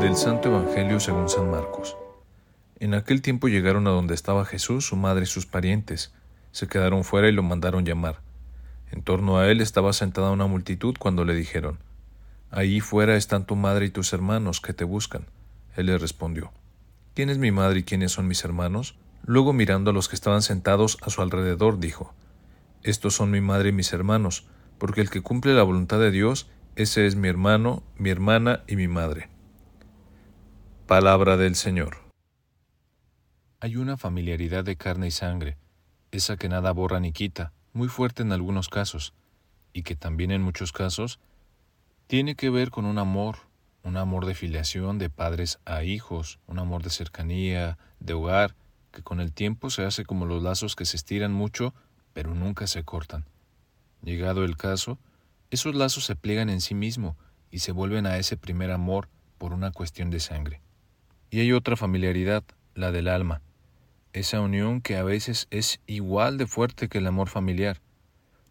Del Santo Evangelio según San Marcos. En aquel tiempo llegaron a donde estaba Jesús, su madre y sus parientes. Se quedaron fuera y lo mandaron llamar. En torno a él estaba sentada una multitud cuando le dijeron, Ahí fuera están tu madre y tus hermanos que te buscan. Él les respondió, ¿Quién es mi madre y quiénes son mis hermanos? Luego mirando a los que estaban sentados a su alrededor, dijo, Estos son mi madre y mis hermanos, porque el que cumple la voluntad de Dios, ese es mi hermano, mi hermana y mi madre. Palabra del Señor. Hay una familiaridad de carne y sangre, esa que nada borra ni quita, muy fuerte en algunos casos, y que también en muchos casos tiene que ver con un amor, un amor de filiación de padres a hijos, un amor de cercanía, de hogar, que con el tiempo se hace como los lazos que se estiran mucho, pero nunca se cortan. Llegado el caso, esos lazos se pliegan en sí mismo y se vuelven a ese primer amor por una cuestión de sangre. Y hay otra familiaridad, la del alma, esa unión que a veces es igual de fuerte que el amor familiar.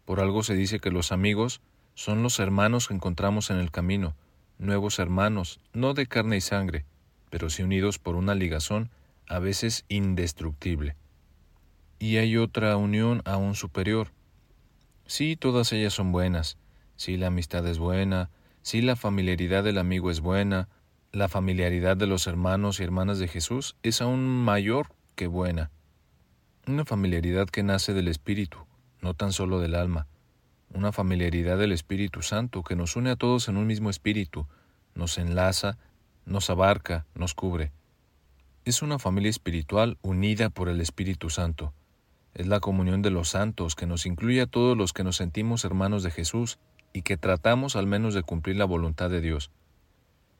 Por algo se dice que los amigos son los hermanos que encontramos en el camino, nuevos hermanos, no de carne y sangre, pero sí unidos por una ligazón a veces indestructible. Y hay otra unión aún superior. Sí, todas ellas son buenas, sí la amistad es buena, sí la familiaridad del amigo es buena, la familiaridad de los hermanos y hermanas de Jesús es aún mayor que buena. Una familiaridad que nace del espíritu, no tan solo del alma, una familiaridad del Espíritu Santo que nos une a todos en un mismo espíritu, nos enlaza, nos abarca, nos cubre. Es una familia espiritual unida por el Espíritu Santo. Es la comunión de los santos que nos incluye a todos los que nos sentimos hermanos de Jesús y que tratamos al menos de cumplir la voluntad de Dios.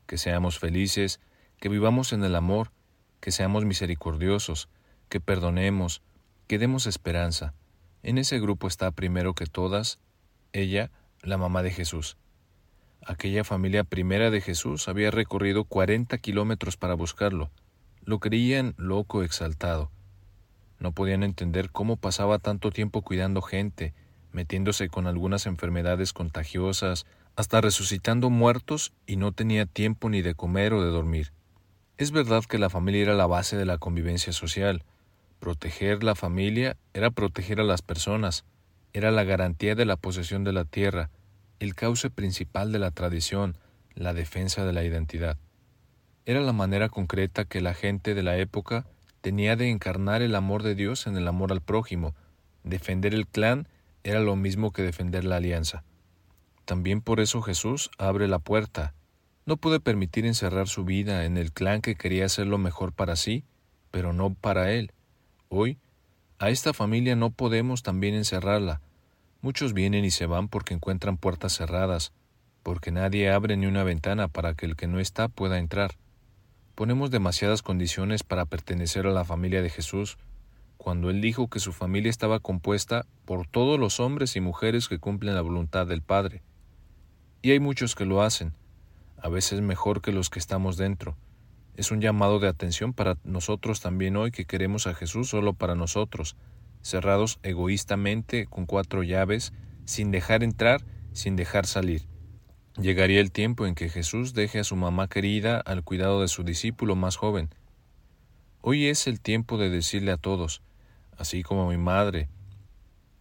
Que seamos felices, que vivamos en el amor, que seamos misericordiosos, que perdonemos, que demos esperanza. En ese grupo está primero que todas ella, la mamá de Jesús. Aquella familia primera de Jesús había recorrido cuarenta kilómetros para buscarlo. Lo creían loco exaltado. No podían entender cómo pasaba tanto tiempo cuidando gente, metiéndose con algunas enfermedades contagiosas, hasta resucitando muertos y no tenía tiempo ni de comer o de dormir. Es verdad que la familia era la base de la convivencia social. Proteger la familia era proteger a las personas, era la garantía de la posesión de la tierra, el cauce principal de la tradición, la defensa de la identidad. Era la manera concreta que la gente de la época tenía de encarnar el amor de Dios en el amor al prójimo. Defender el clan era lo mismo que defender la alianza. También por eso Jesús abre la puerta. No puede permitir encerrar su vida en el clan que quería hacer lo mejor para sí, pero no para él. Hoy a esta familia no podemos también encerrarla. Muchos vienen y se van porque encuentran puertas cerradas, porque nadie abre ni una ventana para que el que no está pueda entrar. Ponemos demasiadas condiciones para pertenecer a la familia de Jesús, cuando Él dijo que su familia estaba compuesta por todos los hombres y mujeres que cumplen la voluntad del Padre. Y hay muchos que lo hacen, a veces mejor que los que estamos dentro, es un llamado de atención para nosotros también hoy que queremos a Jesús solo para nosotros, cerrados egoístamente con cuatro llaves, sin dejar entrar, sin dejar salir. Llegaría el tiempo en que Jesús deje a su mamá querida al cuidado de su discípulo más joven. Hoy es el tiempo de decirle a todos, así como a mi madre,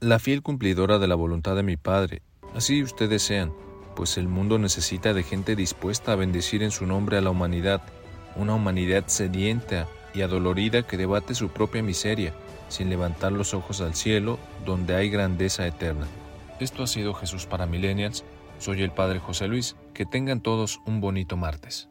la fiel cumplidora de la voluntad de mi Padre, así ustedes sean, pues el mundo necesita de gente dispuesta a bendecir en su nombre a la humanidad, una humanidad sedienta y adolorida que debate su propia miseria, sin levantar los ojos al cielo, donde hay grandeza eterna. Esto ha sido Jesús para Millennials. Soy el Padre José Luis. Que tengan todos un bonito martes.